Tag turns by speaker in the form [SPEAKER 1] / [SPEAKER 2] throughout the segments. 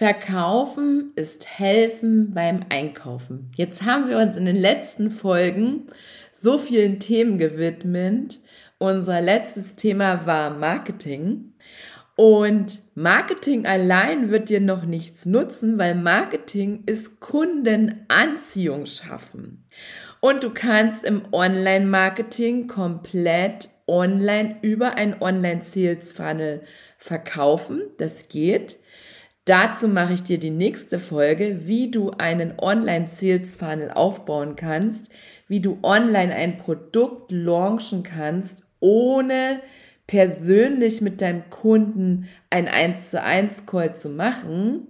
[SPEAKER 1] Verkaufen ist helfen beim Einkaufen. Jetzt haben wir uns in den letzten Folgen so vielen Themen gewidmet. Unser letztes Thema war Marketing. Und Marketing allein wird dir noch nichts nutzen, weil Marketing ist Kundenanziehung schaffen. Und du kannst im Online-Marketing komplett online über ein Online-Sales-Funnel verkaufen. Das geht. Dazu mache ich dir die nächste Folge, wie du einen Online-Sales-Funnel aufbauen kannst, wie du online ein Produkt launchen kannst, ohne persönlich mit deinem Kunden ein 1 zu 1 Call zu machen.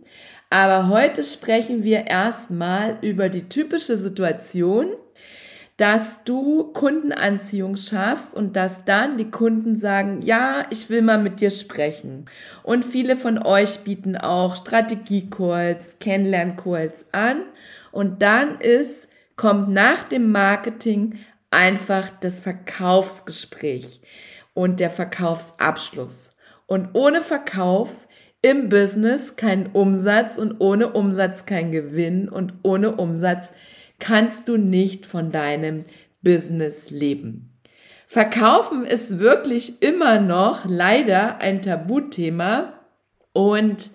[SPEAKER 1] Aber heute sprechen wir erstmal über die typische Situation, dass du Kundenanziehung schaffst und dass dann die Kunden sagen, ja, ich will mal mit dir sprechen. Und viele von euch bieten auch Strategie-Calls, Kennenlern-Calls an. Und dann ist, kommt nach dem Marketing einfach das Verkaufsgespräch und der Verkaufsabschluss. Und ohne Verkauf im Business kein Umsatz und ohne Umsatz kein Gewinn und ohne Umsatz kannst du nicht von deinem Business leben. Verkaufen ist wirklich immer noch leider ein Tabuthema und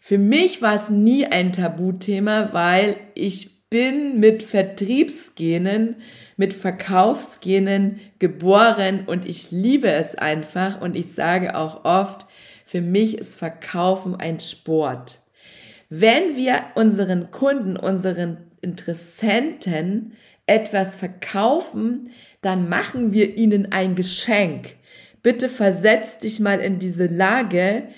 [SPEAKER 1] für mich war es nie ein Tabuthema, weil ich bin mit Vertriebsgenen, mit Verkaufsgenen geboren und ich liebe es einfach und ich sage auch oft, für mich ist Verkaufen ein Sport. Wenn wir unseren Kunden, unseren Interessenten etwas verkaufen, dann machen wir ihnen ein Geschenk. Bitte versetz dich mal in diese Lage.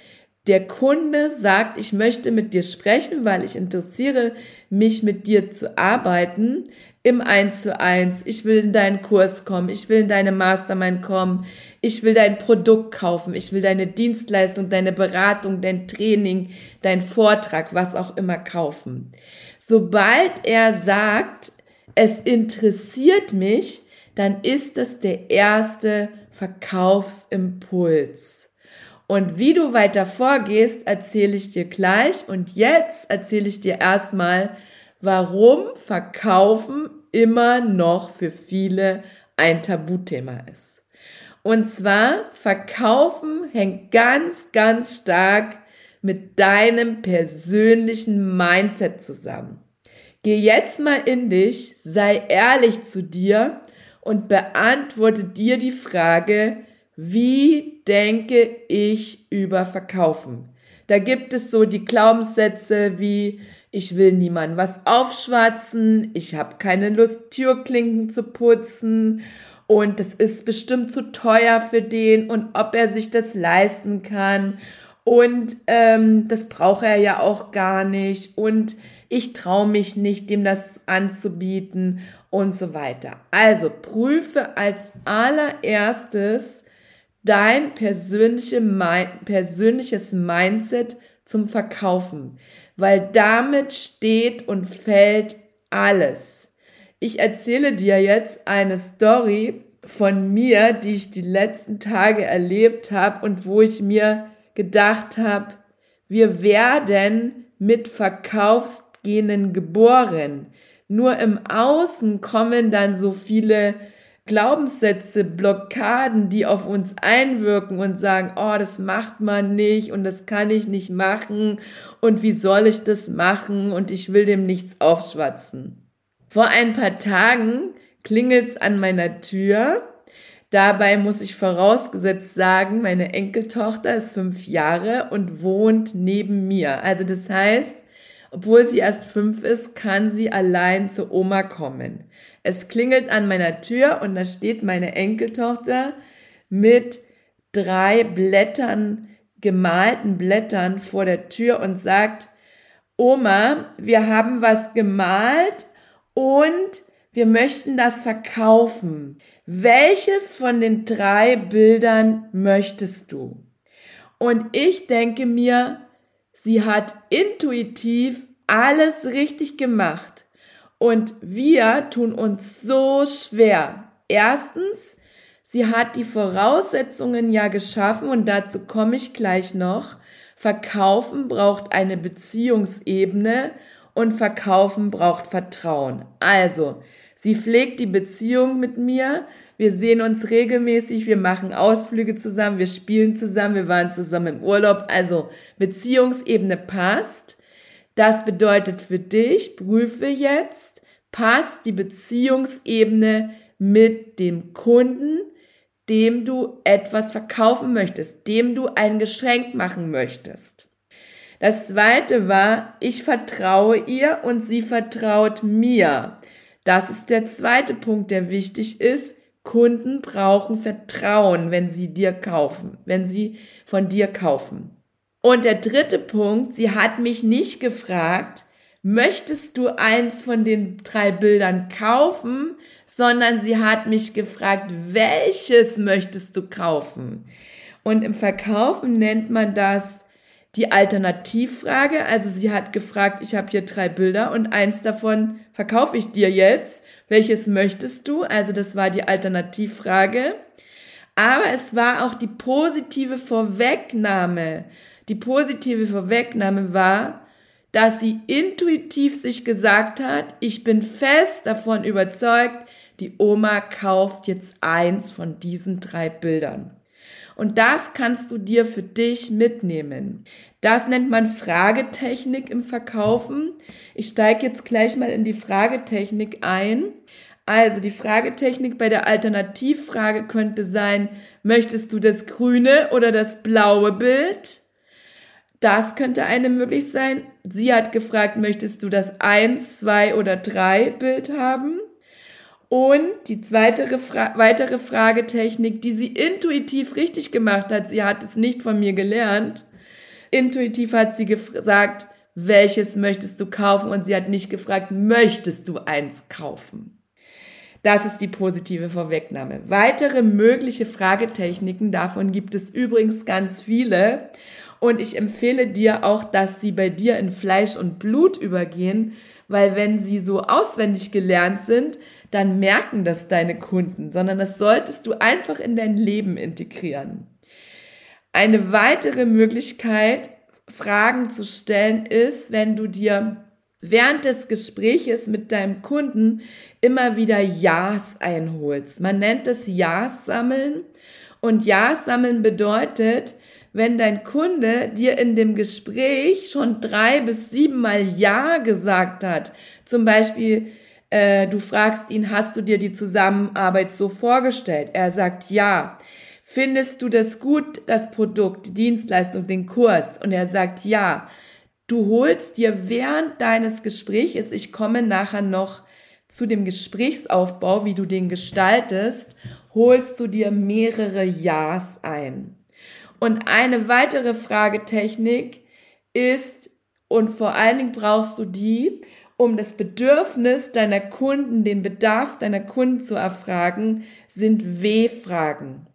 [SPEAKER 1] Der Kunde sagt, ich möchte mit dir sprechen, weil ich interessiere mich mit dir zu arbeiten im Eins zu eins. Ich will in deinen Kurs kommen. Ich will in deine Mastermind kommen. Ich will dein Produkt kaufen. Ich will deine Dienstleistung, deine Beratung, dein Training, dein Vortrag, was auch immer kaufen. Sobald er sagt, es interessiert mich, dann ist es der erste Verkaufsimpuls. Und wie du weiter vorgehst, erzähle ich dir gleich. Und jetzt erzähle ich dir erstmal, warum Verkaufen immer noch für viele ein Tabuthema ist. Und zwar, Verkaufen hängt ganz, ganz stark mit deinem persönlichen Mindset zusammen. Geh jetzt mal in dich, sei ehrlich zu dir und beantworte dir die Frage, wie denke ich über Verkaufen? Da gibt es so die Glaubenssätze wie, ich will niemandem was aufschwatzen, ich habe keine Lust, Türklinken zu putzen und das ist bestimmt zu teuer für den und ob er sich das leisten kann und ähm, das braucht er ja auch gar nicht. Und ich traue mich nicht, dem das anzubieten und so weiter. Also prüfe als allererstes dein persönliche, persönliches Mindset zum Verkaufen, weil damit steht und fällt alles. Ich erzähle dir jetzt eine Story von mir, die ich die letzten Tage erlebt habe und wo ich mir gedacht habe, wir werden mit Verkaufsgenen geboren. Nur im Außen kommen dann so viele Glaubenssätze, Blockaden, die auf uns einwirken und sagen, oh, das macht man nicht und das kann ich nicht machen und wie soll ich das machen und ich will dem nichts aufschwatzen. Vor ein paar Tagen klingelt's an meiner Tür Dabei muss ich vorausgesetzt sagen, meine Enkeltochter ist fünf Jahre und wohnt neben mir. Also das heißt, obwohl sie erst fünf ist, kann sie allein zur Oma kommen. Es klingelt an meiner Tür und da steht meine Enkeltochter mit drei Blättern gemalten Blättern vor der Tür und sagt, Oma, wir haben was gemalt und wir möchten das verkaufen. Welches von den drei Bildern möchtest du? Und ich denke mir, sie hat intuitiv alles richtig gemacht. Und wir tun uns so schwer. Erstens, sie hat die Voraussetzungen ja geschaffen und dazu komme ich gleich noch. Verkaufen braucht eine Beziehungsebene und Verkaufen braucht Vertrauen. Also, sie pflegt die Beziehung mit mir. Wir sehen uns regelmäßig, wir machen Ausflüge zusammen, wir spielen zusammen, wir waren zusammen im Urlaub. Also, Beziehungsebene passt. Das bedeutet für dich, prüfe jetzt, passt die Beziehungsebene mit dem Kunden, dem du etwas verkaufen möchtest, dem du ein Geschenk machen möchtest. Das zweite war, ich vertraue ihr und sie vertraut mir. Das ist der zweite Punkt, der wichtig ist. Kunden brauchen Vertrauen, wenn sie dir kaufen, wenn sie von dir kaufen. Und der dritte Punkt, sie hat mich nicht gefragt, möchtest du eins von den drei Bildern kaufen, sondern sie hat mich gefragt, welches möchtest du kaufen? Und im Verkaufen nennt man das die Alternativfrage. Also sie hat gefragt, ich habe hier drei Bilder und eins davon verkaufe ich dir jetzt. Welches möchtest du? Also das war die Alternativfrage. Aber es war auch die positive Vorwegnahme. Die positive Vorwegnahme war, dass sie intuitiv sich gesagt hat, ich bin fest davon überzeugt, die Oma kauft jetzt eins von diesen drei Bildern. Und das kannst du dir für dich mitnehmen. Das nennt man Fragetechnik im Verkaufen. Ich steige jetzt gleich mal in die Fragetechnik ein. Also die Fragetechnik bei der Alternativfrage könnte sein, möchtest du das grüne oder das blaue Bild? Das könnte eine möglich sein. Sie hat gefragt, möchtest du das eins, zwei oder drei Bild haben? Und die zweite, weitere Fragetechnik, die sie intuitiv richtig gemacht hat, sie hat es nicht von mir gelernt. Intuitiv hat sie gesagt, welches möchtest du kaufen? Und sie hat nicht gefragt, möchtest du eins kaufen? Das ist die positive Vorwegnahme. Weitere mögliche Fragetechniken, davon gibt es übrigens ganz viele. Und ich empfehle dir auch, dass sie bei dir in Fleisch und Blut übergehen, weil wenn sie so auswendig gelernt sind, dann merken das deine Kunden, sondern das solltest du einfach in dein Leben integrieren. Eine weitere Möglichkeit, Fragen zu stellen, ist, wenn du dir während des Gespräches mit deinem Kunden immer wieder Ja's einholst. Man nennt es Ja's sammeln und Ja's sammeln bedeutet, wenn dein Kunde dir in dem Gespräch schon drei bis siebenmal Ja gesagt hat. Zum Beispiel, äh, du fragst ihn, hast du dir die Zusammenarbeit so vorgestellt? Er sagt ja. Findest du das gut, das Produkt, die Dienstleistung, den Kurs? Und er sagt ja. Du holst dir während deines Gespräches, ich komme nachher noch zu dem Gesprächsaufbau, wie du den gestaltest, holst du dir mehrere Ja's ein. Und eine weitere Fragetechnik ist, und vor allen Dingen brauchst du die, um das Bedürfnis deiner Kunden, den Bedarf deiner Kunden zu erfragen, sind W-Fragen.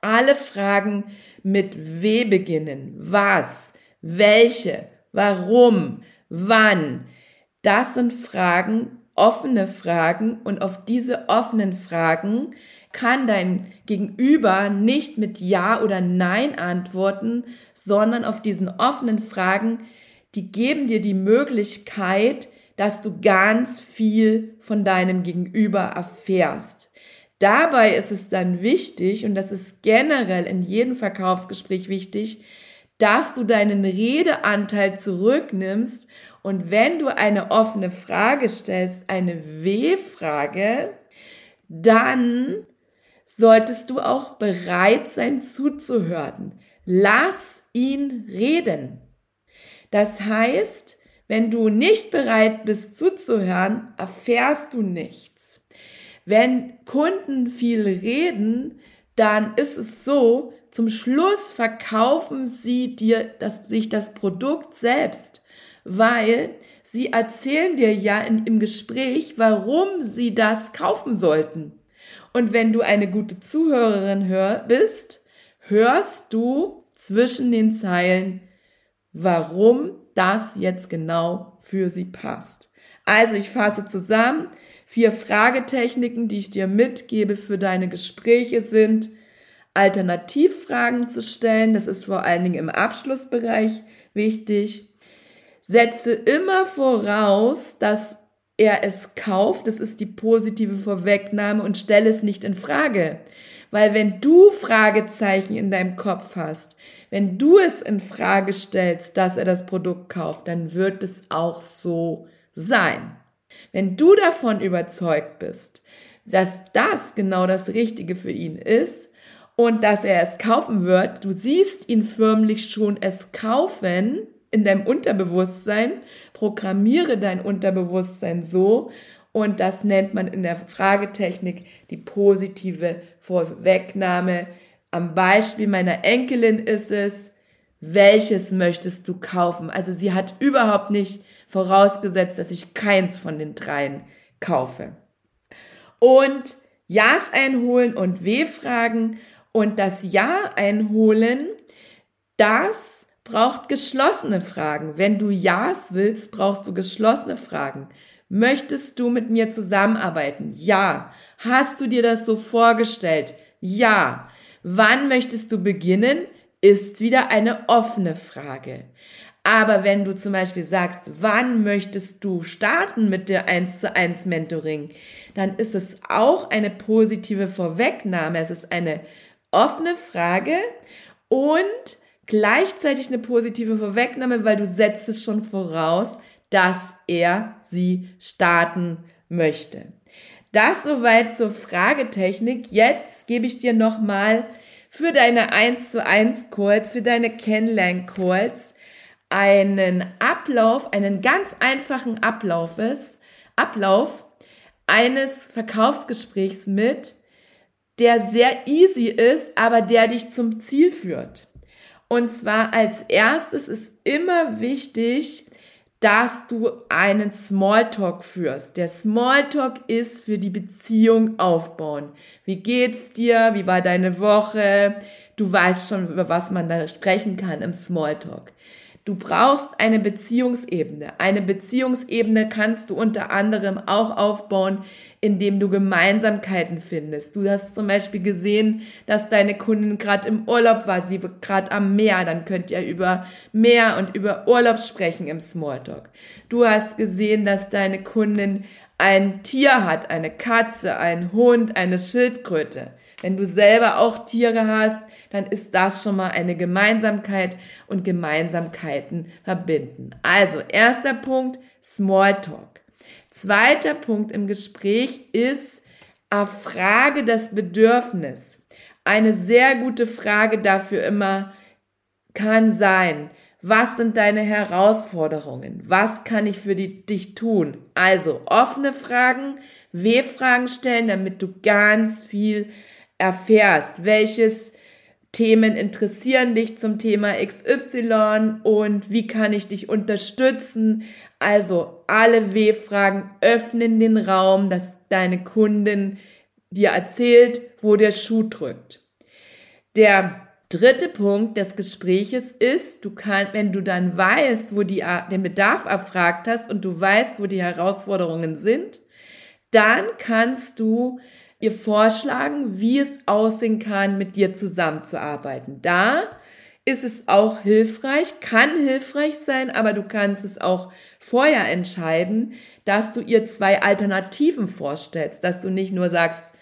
[SPEAKER 1] Alle Fragen mit W beginnen. Was? Welche? Warum? Wann? Das sind Fragen, offene Fragen und auf diese offenen Fragen kann dein Gegenüber nicht mit Ja oder Nein antworten, sondern auf diesen offenen Fragen, die geben dir die Möglichkeit, dass du ganz viel von deinem Gegenüber erfährst. Dabei ist es dann wichtig, und das ist generell in jedem Verkaufsgespräch wichtig, dass du deinen Redeanteil zurücknimmst und wenn du eine offene Frage stellst, eine W-Frage, dann solltest du auch bereit sein zuzuhören. Lass ihn reden. Das heißt, wenn du nicht bereit bist zuzuhören, erfährst du nichts. Wenn Kunden viel reden, dann ist es so, zum Schluss verkaufen sie dir das, sich das Produkt selbst, weil sie erzählen dir ja in, im Gespräch, warum sie das kaufen sollten. Und wenn du eine gute Zuhörerin hör, bist, hörst du zwischen den Zeilen, warum das jetzt genau für sie passt. Also ich fasse zusammen. Vier Fragetechniken, die ich dir mitgebe für deine Gespräche sind, Alternativfragen zu stellen. Das ist vor allen Dingen im Abschlussbereich wichtig. Setze immer voraus, dass er es kauft. Das ist die positive Vorwegnahme und stelle es nicht in Frage. Weil wenn du Fragezeichen in deinem Kopf hast, wenn du es in Frage stellst, dass er das Produkt kauft, dann wird es auch so sein. Wenn du davon überzeugt bist, dass das genau das Richtige für ihn ist und dass er es kaufen wird, du siehst ihn förmlich schon es kaufen in deinem Unterbewusstsein, programmiere dein Unterbewusstsein so und das nennt man in der Fragetechnik die positive Vorwegnahme. Am Beispiel meiner Enkelin ist es, welches möchtest du kaufen? Also sie hat überhaupt nicht vorausgesetzt, dass ich keins von den dreien kaufe. Und Ja's einholen und W-Fragen und das Ja einholen, das braucht geschlossene Fragen. Wenn du Ja's willst, brauchst du geschlossene Fragen. Möchtest du mit mir zusammenarbeiten? Ja. Hast du dir das so vorgestellt? Ja. Wann möchtest du beginnen? Ist wieder eine offene Frage. Aber wenn du zum Beispiel sagst, wann möchtest du starten mit der 1 zu 1 Mentoring, dann ist es auch eine positive Vorwegnahme. Es ist eine offene Frage und gleichzeitig eine positive Vorwegnahme, weil du setzt es schon voraus, dass er sie starten möchte. Das soweit zur Fragetechnik. Jetzt gebe ich dir nochmal für deine 1 zu 1 Calls, für deine Kennenlern-Calls einen Ablauf, einen ganz einfachen Ablaufes, Ablauf eines Verkaufsgesprächs mit, der sehr easy ist, aber der dich zum Ziel führt. Und zwar als erstes ist immer wichtig, dass du einen Smalltalk führst. Der Smalltalk ist für die Beziehung aufbauen. Wie geht's dir? Wie war deine Woche? Du weißt schon, über was man da sprechen kann im Smalltalk. Du brauchst eine Beziehungsebene. Eine Beziehungsebene kannst du unter anderem auch aufbauen, indem du Gemeinsamkeiten findest. Du hast zum Beispiel gesehen, dass deine Kundin gerade im Urlaub war, sie gerade am Meer. Dann könnt ihr über Meer und über Urlaub sprechen im Smalltalk. Du hast gesehen, dass deine Kundin ein Tier hat, eine Katze, ein Hund, eine Schildkröte. Wenn du selber auch Tiere hast, dann ist das schon mal eine Gemeinsamkeit und Gemeinsamkeiten verbinden. Also, erster Punkt, Smalltalk. Zweiter Punkt im Gespräch ist, erfrage das Bedürfnis. Eine sehr gute Frage dafür immer kann sein, was sind deine Herausforderungen? Was kann ich für die, dich tun? Also offene Fragen, W-Fragen stellen, damit du ganz viel erfährst. Welches Themen interessieren dich zum Thema XY und wie kann ich dich unterstützen? Also alle W-Fragen öffnen den Raum, dass deine Kundin dir erzählt, wo der Schuh drückt. Der dritte Punkt des Gespräches ist, du kannst, wenn du dann weißt, wo die, den Bedarf erfragt hast und du weißt, wo die Herausforderungen sind, dann kannst du ihr vorschlagen, wie es aussehen kann, mit dir zusammenzuarbeiten. Da ist es auch hilfreich, kann hilfreich sein, aber du kannst es auch vorher entscheiden, dass du ihr zwei Alternativen vorstellst, dass du nicht nur sagst,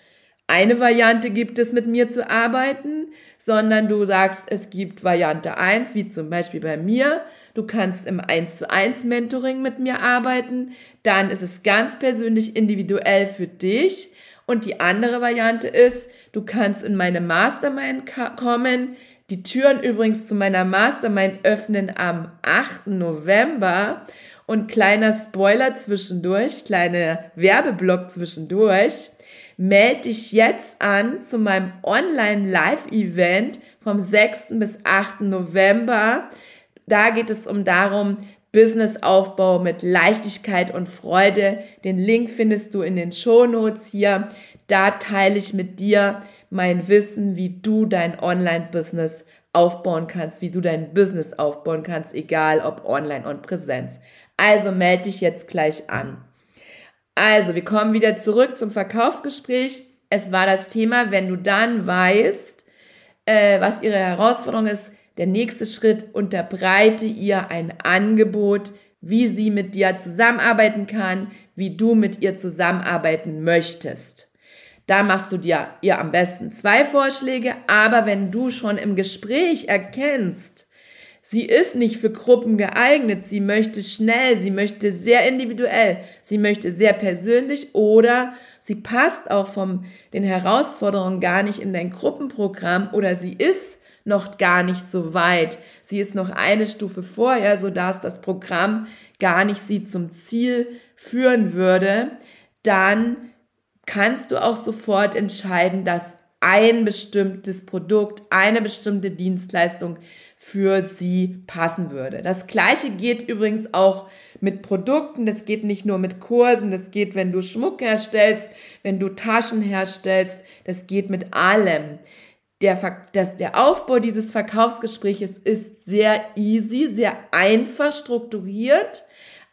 [SPEAKER 1] eine Variante gibt es, mit mir zu arbeiten, sondern du sagst, es gibt Variante eins, wie zum Beispiel bei mir. Du kannst im 1 zu 1 Mentoring mit mir arbeiten. Dann ist es ganz persönlich individuell für dich. Und die andere Variante ist, du kannst in meine Mastermind kommen. Die Türen übrigens zu meiner Mastermind öffnen am 8. November. Und kleiner Spoiler zwischendurch, kleiner Werbeblock zwischendurch. Meld dich jetzt an zu meinem Online-Live-Event vom 6. bis 8. November. Da geht es um darum, Businessaufbau mit Leichtigkeit und Freude. Den Link findest du in den Shownotes hier. Da teile ich mit dir mein Wissen, wie du dein Online-Business aufbauen kannst, wie du dein Business aufbauen kannst, egal ob online und Präsenz. Also melde dich jetzt gleich an. Also, wir kommen wieder zurück zum Verkaufsgespräch. Es war das Thema, wenn du dann weißt, äh, was ihre Herausforderung ist, der nächste Schritt, unterbreite ihr ein Angebot, wie sie mit dir zusammenarbeiten kann, wie du mit ihr zusammenarbeiten möchtest. Da machst du dir ihr am besten zwei Vorschläge, aber wenn du schon im Gespräch erkennst, sie ist nicht für Gruppen geeignet, sie möchte schnell, sie möchte sehr individuell, sie möchte sehr persönlich oder sie passt auch von den Herausforderungen gar nicht in dein Gruppenprogramm oder sie ist noch gar nicht so weit. Sie ist noch eine Stufe vorher, so dass das Programm gar nicht sie zum Ziel führen würde, dann kannst du auch sofort entscheiden, dass ein bestimmtes Produkt, eine bestimmte Dienstleistung für sie passen würde. Das gleiche geht übrigens auch mit Produkten, das geht nicht nur mit Kursen, das geht, wenn du Schmuck herstellst, wenn du Taschen herstellst, das geht mit allem. Der, das, der Aufbau dieses Verkaufsgespräches ist sehr easy, sehr einfach strukturiert,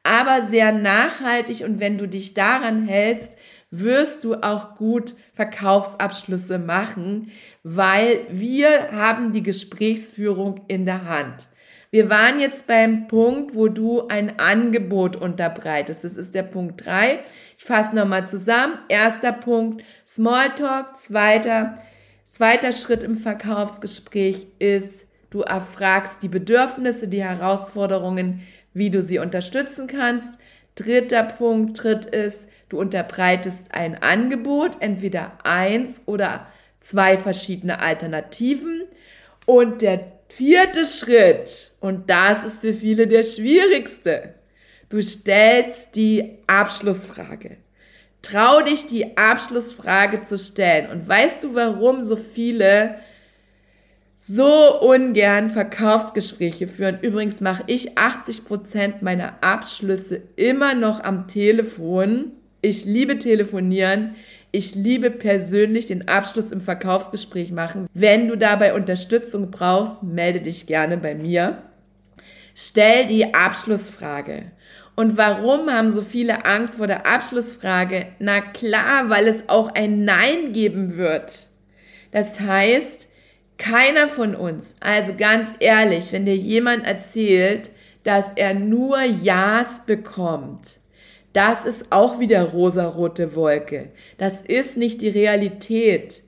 [SPEAKER 1] aber sehr nachhaltig und wenn du dich daran hältst, wirst du auch gut Verkaufsabschlüsse machen, weil wir haben die Gesprächsführung in der Hand. Wir waren jetzt beim Punkt, wo du ein Angebot unterbreitest. Das ist der Punkt drei. Ich fasse nochmal zusammen. Erster Punkt Smalltalk. Zweiter, zweiter Schritt im Verkaufsgespräch ist, du erfragst die Bedürfnisse, die Herausforderungen, wie du sie unterstützen kannst. Dritter Punkt, dritt ist, Du unterbreitest ein Angebot, entweder eins oder zwei verschiedene Alternativen. Und der vierte Schritt, und das ist für viele der schwierigste, du stellst die Abschlussfrage. Trau dich, die Abschlussfrage zu stellen. Und weißt du, warum so viele so ungern Verkaufsgespräche führen? Übrigens mache ich 80 Prozent meiner Abschlüsse immer noch am Telefon ich liebe telefonieren. Ich liebe persönlich den Abschluss im Verkaufsgespräch machen. Wenn du dabei Unterstützung brauchst, melde dich gerne bei mir. Stell die Abschlussfrage. Und warum haben so viele Angst vor der Abschlussfrage? Na klar, weil es auch ein Nein geben wird. Das heißt, keiner von uns, also ganz ehrlich, wenn dir jemand erzählt, dass er nur Ja's bekommt, das ist auch wieder rosarote Wolke. Das ist nicht die Realität.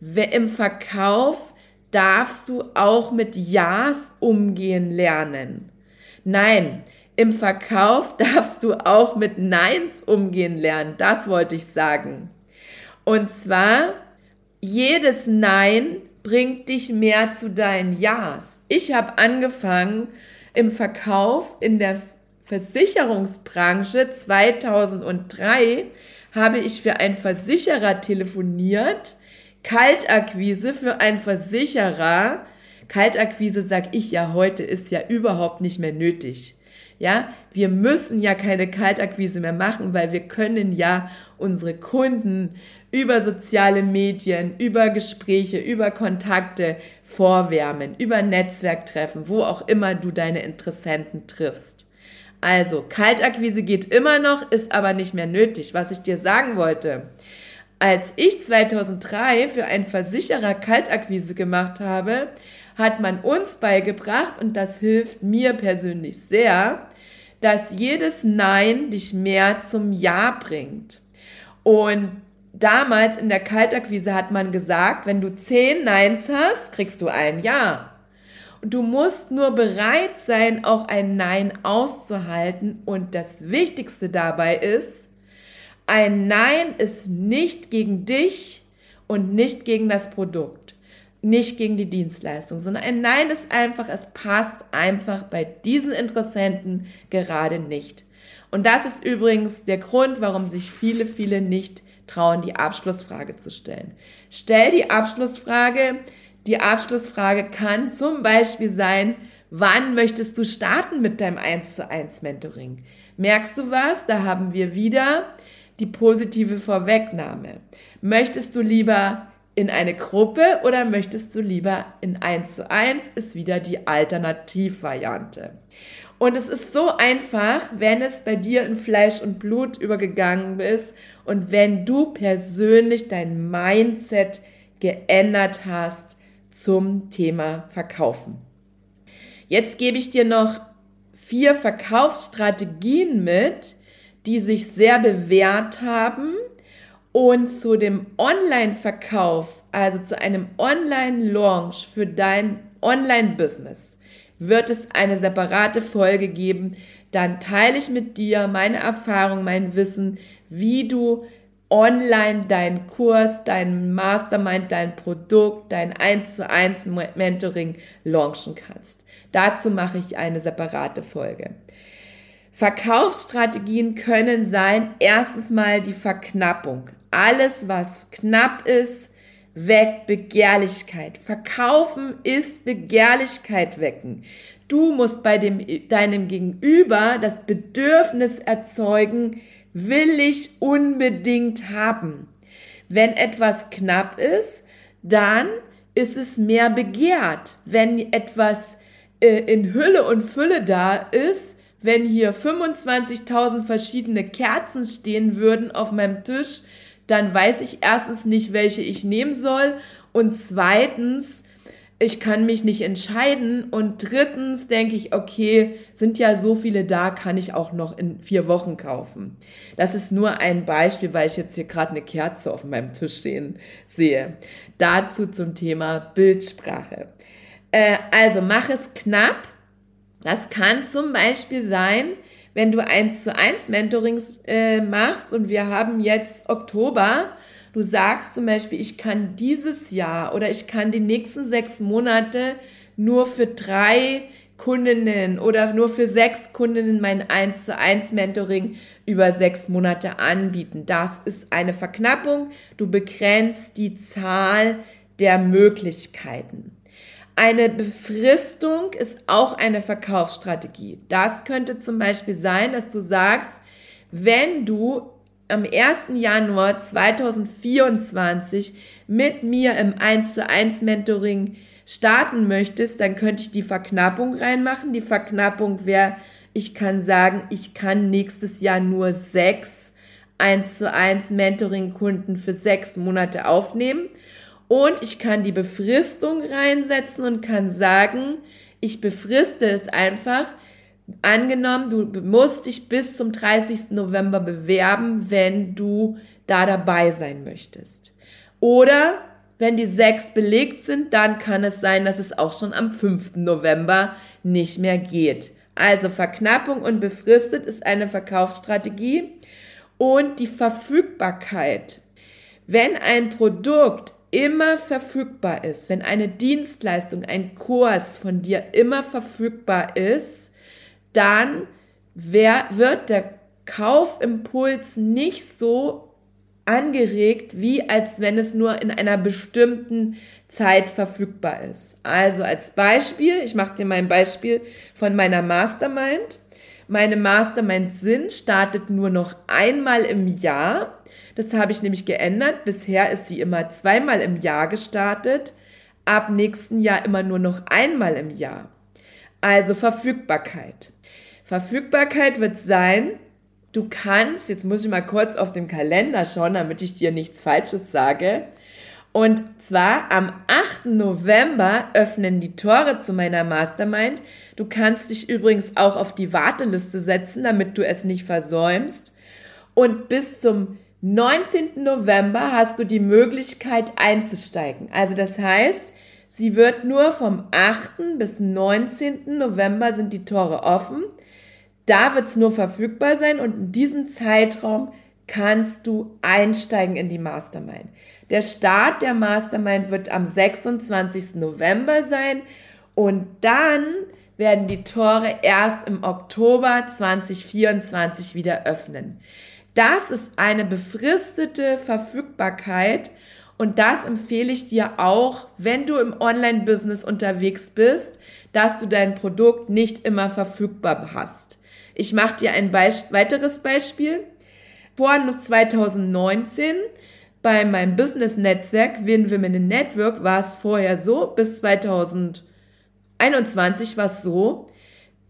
[SPEAKER 1] Im Verkauf darfst du auch mit Ja's umgehen lernen. Nein, im Verkauf darfst du auch mit Neins umgehen lernen. Das wollte ich sagen. Und zwar, jedes Nein bringt dich mehr zu deinen Ja's. Ich habe angefangen im Verkauf in der Versicherungsbranche 2003 habe ich für einen Versicherer telefoniert, Kaltakquise für einen Versicherer. Kaltakquise, sag ich ja heute, ist ja überhaupt nicht mehr nötig. Ja, wir müssen ja keine Kaltakquise mehr machen, weil wir können ja unsere Kunden über soziale Medien, über Gespräche, über Kontakte vorwärmen, über Netzwerktreffen, wo auch immer du deine Interessenten triffst. Also, Kaltakquise geht immer noch, ist aber nicht mehr nötig. Was ich dir sagen wollte, als ich 2003 für einen Versicherer Kaltakquise gemacht habe, hat man uns beigebracht, und das hilft mir persönlich sehr, dass jedes Nein dich mehr zum Ja bringt. Und damals in der Kaltakquise hat man gesagt, wenn du zehn Neins hast, kriegst du ein Ja. Du musst nur bereit sein, auch ein Nein auszuhalten. Und das Wichtigste dabei ist, ein Nein ist nicht gegen dich und nicht gegen das Produkt, nicht gegen die Dienstleistung, sondern ein Nein ist einfach, es passt einfach bei diesen Interessenten gerade nicht. Und das ist übrigens der Grund, warum sich viele, viele nicht trauen, die Abschlussfrage zu stellen. Stell die Abschlussfrage, Die Abschlussfrage kann zum Beispiel sein, wann möchtest du starten mit deinem 1 zu 1 Mentoring? Merkst du was? Da haben wir wieder die positive Vorwegnahme. Möchtest du lieber in eine Gruppe oder möchtest du lieber in 1 zu 1? Ist wieder die Alternativvariante. Und es ist so einfach, wenn es bei dir in Fleisch und Blut übergegangen ist und wenn du persönlich dein Mindset geändert hast zum Thema Verkaufen. Jetzt gebe ich dir noch vier Verkaufsstrategien mit, die sich sehr bewährt haben und zu dem Online-Verkauf, also zu einem Online-Launch für dein Online-Business, wird es eine separate Folge geben. Dann teile ich mit dir meine Erfahrung, mein Wissen, wie du online deinen Kurs, dein Mastermind, dein Produkt, dein 1 zu 1 Mentoring launchen kannst. Dazu mache ich eine separate Folge. Verkaufsstrategien können sein, erstens mal die Verknappung. Alles, was knapp ist, weckt Begehrlichkeit. Verkaufen ist Begehrlichkeit wecken. Du musst bei dem, deinem Gegenüber das Bedürfnis erzeugen, will ich unbedingt haben. Wenn etwas knapp ist, dann ist es mehr begehrt. Wenn etwas äh, in Hülle und Fülle da ist, wenn hier 25.000 verschiedene Kerzen stehen würden auf meinem Tisch, dann weiß ich erstens nicht, welche ich nehmen soll und zweitens ich kann mich nicht entscheiden. Und drittens denke ich, okay, sind ja so viele da, kann ich auch noch in vier Wochen kaufen. Das ist nur ein Beispiel, weil ich jetzt hier gerade eine Kerze auf meinem Tisch sehen, sehe. Dazu zum Thema Bildsprache. Äh, also mach es knapp. Das kann zum Beispiel sein, wenn du eins zu eins Mentorings äh, machst und wir haben jetzt Oktober Du sagst zum Beispiel, ich kann dieses Jahr oder ich kann die nächsten sechs Monate nur für drei Kundinnen oder nur für sechs Kundinnen mein 1 zu 1 Mentoring über sechs Monate anbieten. Das ist eine Verknappung. Du begrenzt die Zahl der Möglichkeiten. Eine Befristung ist auch eine Verkaufsstrategie. Das könnte zum Beispiel sein, dass du sagst, wenn du am 1. Januar 2024 mit mir im 1 zu 1 Mentoring starten möchtest, dann könnte ich die Verknappung reinmachen. Die Verknappung wäre, ich kann sagen, ich kann nächstes Jahr nur sechs 1 zu 1 Mentoring-Kunden für sechs Monate aufnehmen. Und ich kann die Befristung reinsetzen und kann sagen, ich befriste es einfach Angenommen, du musst dich bis zum 30. November bewerben, wenn du da dabei sein möchtest. Oder wenn die sechs belegt sind, dann kann es sein, dass es auch schon am 5. November nicht mehr geht. Also Verknappung und befristet ist eine Verkaufsstrategie und die Verfügbarkeit. Wenn ein Produkt immer verfügbar ist, wenn eine Dienstleistung, ein Kurs von dir immer verfügbar ist, dann wird der Kaufimpuls nicht so angeregt, wie als wenn es nur in einer bestimmten Zeit verfügbar ist. Also als Beispiel, ich mache dir mal ein Beispiel von meiner Mastermind. Meine Mastermind Sinn startet nur noch einmal im Jahr. Das habe ich nämlich geändert. Bisher ist sie immer zweimal im Jahr gestartet. Ab nächsten Jahr immer nur noch einmal im Jahr. Also Verfügbarkeit. Verfügbarkeit wird sein, du kannst, jetzt muss ich mal kurz auf den Kalender schauen, damit ich dir nichts Falsches sage. Und zwar am 8. November öffnen die Tore zu meiner Mastermind. Du kannst dich übrigens auch auf die Warteliste setzen, damit du es nicht versäumst. Und bis zum 19. November hast du die Möglichkeit einzusteigen. Also das heißt, sie wird nur vom 8. bis 19. November sind die Tore offen. Da wird es nur verfügbar sein und in diesem Zeitraum kannst du einsteigen in die Mastermind. Der Start der Mastermind wird am 26. November sein und dann werden die Tore erst im Oktober 2024 wieder öffnen. Das ist eine befristete Verfügbarkeit Und das empfehle ich dir auch, wenn du im Online-Business unterwegs bist, dass du dein Produkt nicht immer verfügbar hast. Ich mache dir ein Beisp weiteres Beispiel. Vor 2019 bei meinem Business-Netzwerk Win Women in Network war es vorher so, bis 2021 war es so,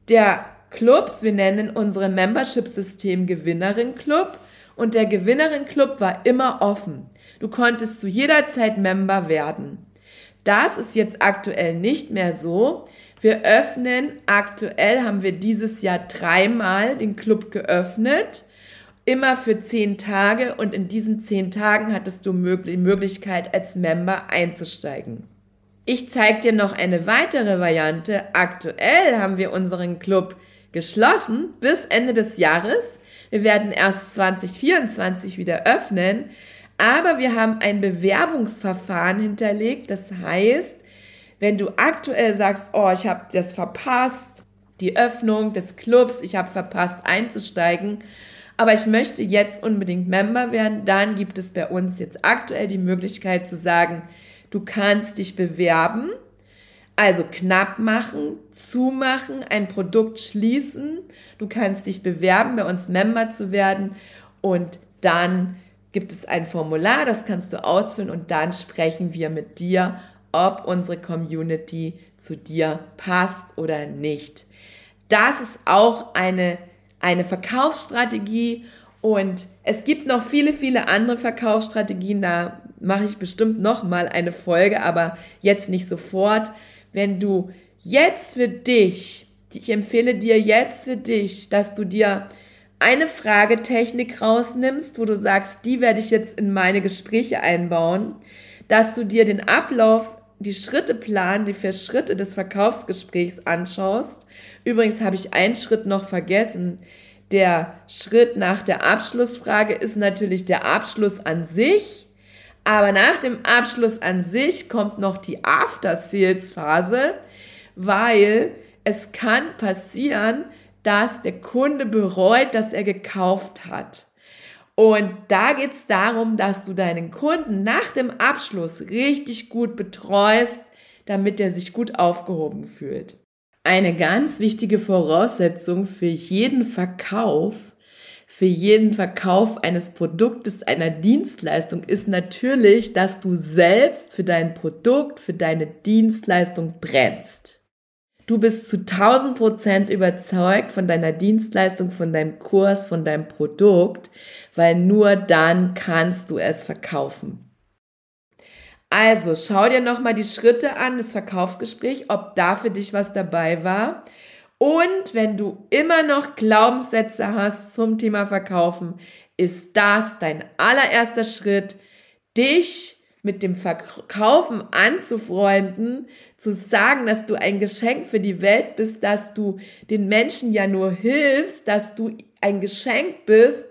[SPEAKER 1] der Clubs, wir nennen unsere Membership-System Gewinnerin Club und der Gewinnerin Club war immer offen. Du konntest zu jeder Zeit Member werden. Das ist jetzt aktuell nicht mehr so. Wir öffnen, aktuell haben wir dieses Jahr dreimal den Club geöffnet, immer für zehn Tage und in diesen zehn Tagen hattest du die Möglichkeit, als Member einzusteigen. Ich zeige dir noch eine weitere Variante. Aktuell haben wir unseren Club geschlossen bis Ende des Jahres. Wir werden erst 2024 wieder öffnen, aber wir haben ein Bewerbungsverfahren hinterlegt. Das heißt, wenn du aktuell sagst, oh, ich habe das verpasst, die Öffnung des Clubs, ich habe verpasst einzusteigen, aber ich möchte jetzt unbedingt Member werden, dann gibt es bei uns jetzt aktuell die Möglichkeit zu sagen, du kannst dich bewerben, also knapp machen, zumachen, ein Produkt schließen, du kannst dich bewerben, bei uns Member zu werden. Und dann gibt es ein Formular, das kannst du ausfüllen und dann sprechen wir mit dir, ob unsere Community zu dir passt oder nicht. Das ist auch eine, eine Verkaufsstrategie und es gibt noch viele, viele andere Verkaufsstrategien. Da mache ich bestimmt noch mal eine Folge, aber jetzt nicht sofort. Wenn du jetzt für dich, ich empfehle dir jetzt für dich, dass du dir eine Fragetechnik rausnimmst, wo du sagst, die werde ich jetzt in meine Gespräche einbauen, dass du dir den Ablauf, die Schritte planen, die vier Schritte des Verkaufsgesprächs anschaust. Übrigens habe ich einen Schritt noch vergessen. Der Schritt nach der Abschlussfrage ist natürlich der Abschluss an sich. Aber nach dem Abschluss an sich kommt noch die After-Sales-Phase, weil es kann passieren, dass der Kunde bereut, dass er gekauft hat. Und da geht es darum, dass du deinen Kunden nach dem Abschluss richtig gut betreust, damit er sich gut aufgehoben fühlt. Eine ganz wichtige Voraussetzung für jeden Verkauf, für jeden Verkauf eines Produktes, einer Dienstleistung ist natürlich, dass du selbst für dein Produkt, für deine Dienstleistung brennst. Du bist zu 1000 Prozent überzeugt von deiner Dienstleistung, von deinem Kurs, von deinem Produkt, weil nur dann kannst du es verkaufen. Also schau dir nochmal die Schritte an, das Verkaufsgespräch, ob da für dich was dabei war. Und wenn du immer noch Glaubenssätze hast zum Thema Verkaufen, ist das dein allererster Schritt, dich mit dem Verkaufen anzufreunden, zu sagen, dass du ein Geschenk für die Welt bist, dass du den Menschen ja nur hilfst, dass du ein Geschenk bist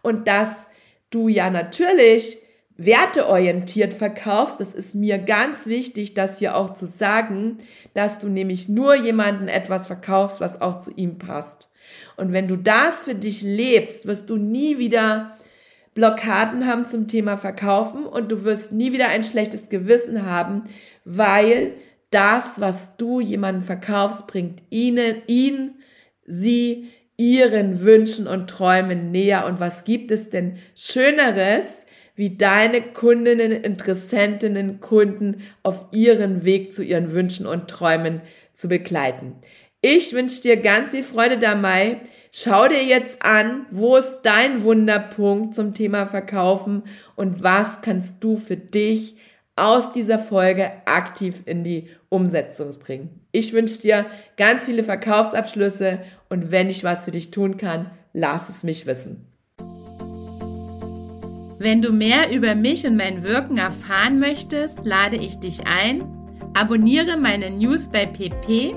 [SPEAKER 1] und dass du ja natürlich werteorientiert verkaufst. Das ist mir ganz wichtig, das hier auch zu sagen, dass du nämlich nur jemanden etwas verkaufst, was auch zu ihm passt. Und wenn du das für dich lebst, wirst du nie wieder Blockaden haben zum Thema Verkaufen und du wirst nie wieder ein schlechtes Gewissen haben, weil das, was du jemandem verkaufst, bringt ihnen, ihn, sie, ihren Wünschen und Träumen näher. Und was gibt es denn Schöneres, wie deine Kundinnen, Interessentinnen, Kunden auf ihren Weg zu ihren Wünschen und Träumen zu begleiten? Ich wünsche dir ganz viel Freude dabei. Schau dir jetzt an, wo ist dein Wunderpunkt zum Thema Verkaufen und was kannst du für dich aus dieser Folge aktiv in die Umsetzung bringen. Ich wünsche dir ganz viele Verkaufsabschlüsse und wenn ich was für dich tun kann, lass es mich wissen.
[SPEAKER 2] Wenn du mehr über mich und mein Wirken erfahren möchtest, lade ich dich ein, abonniere meine News bei PP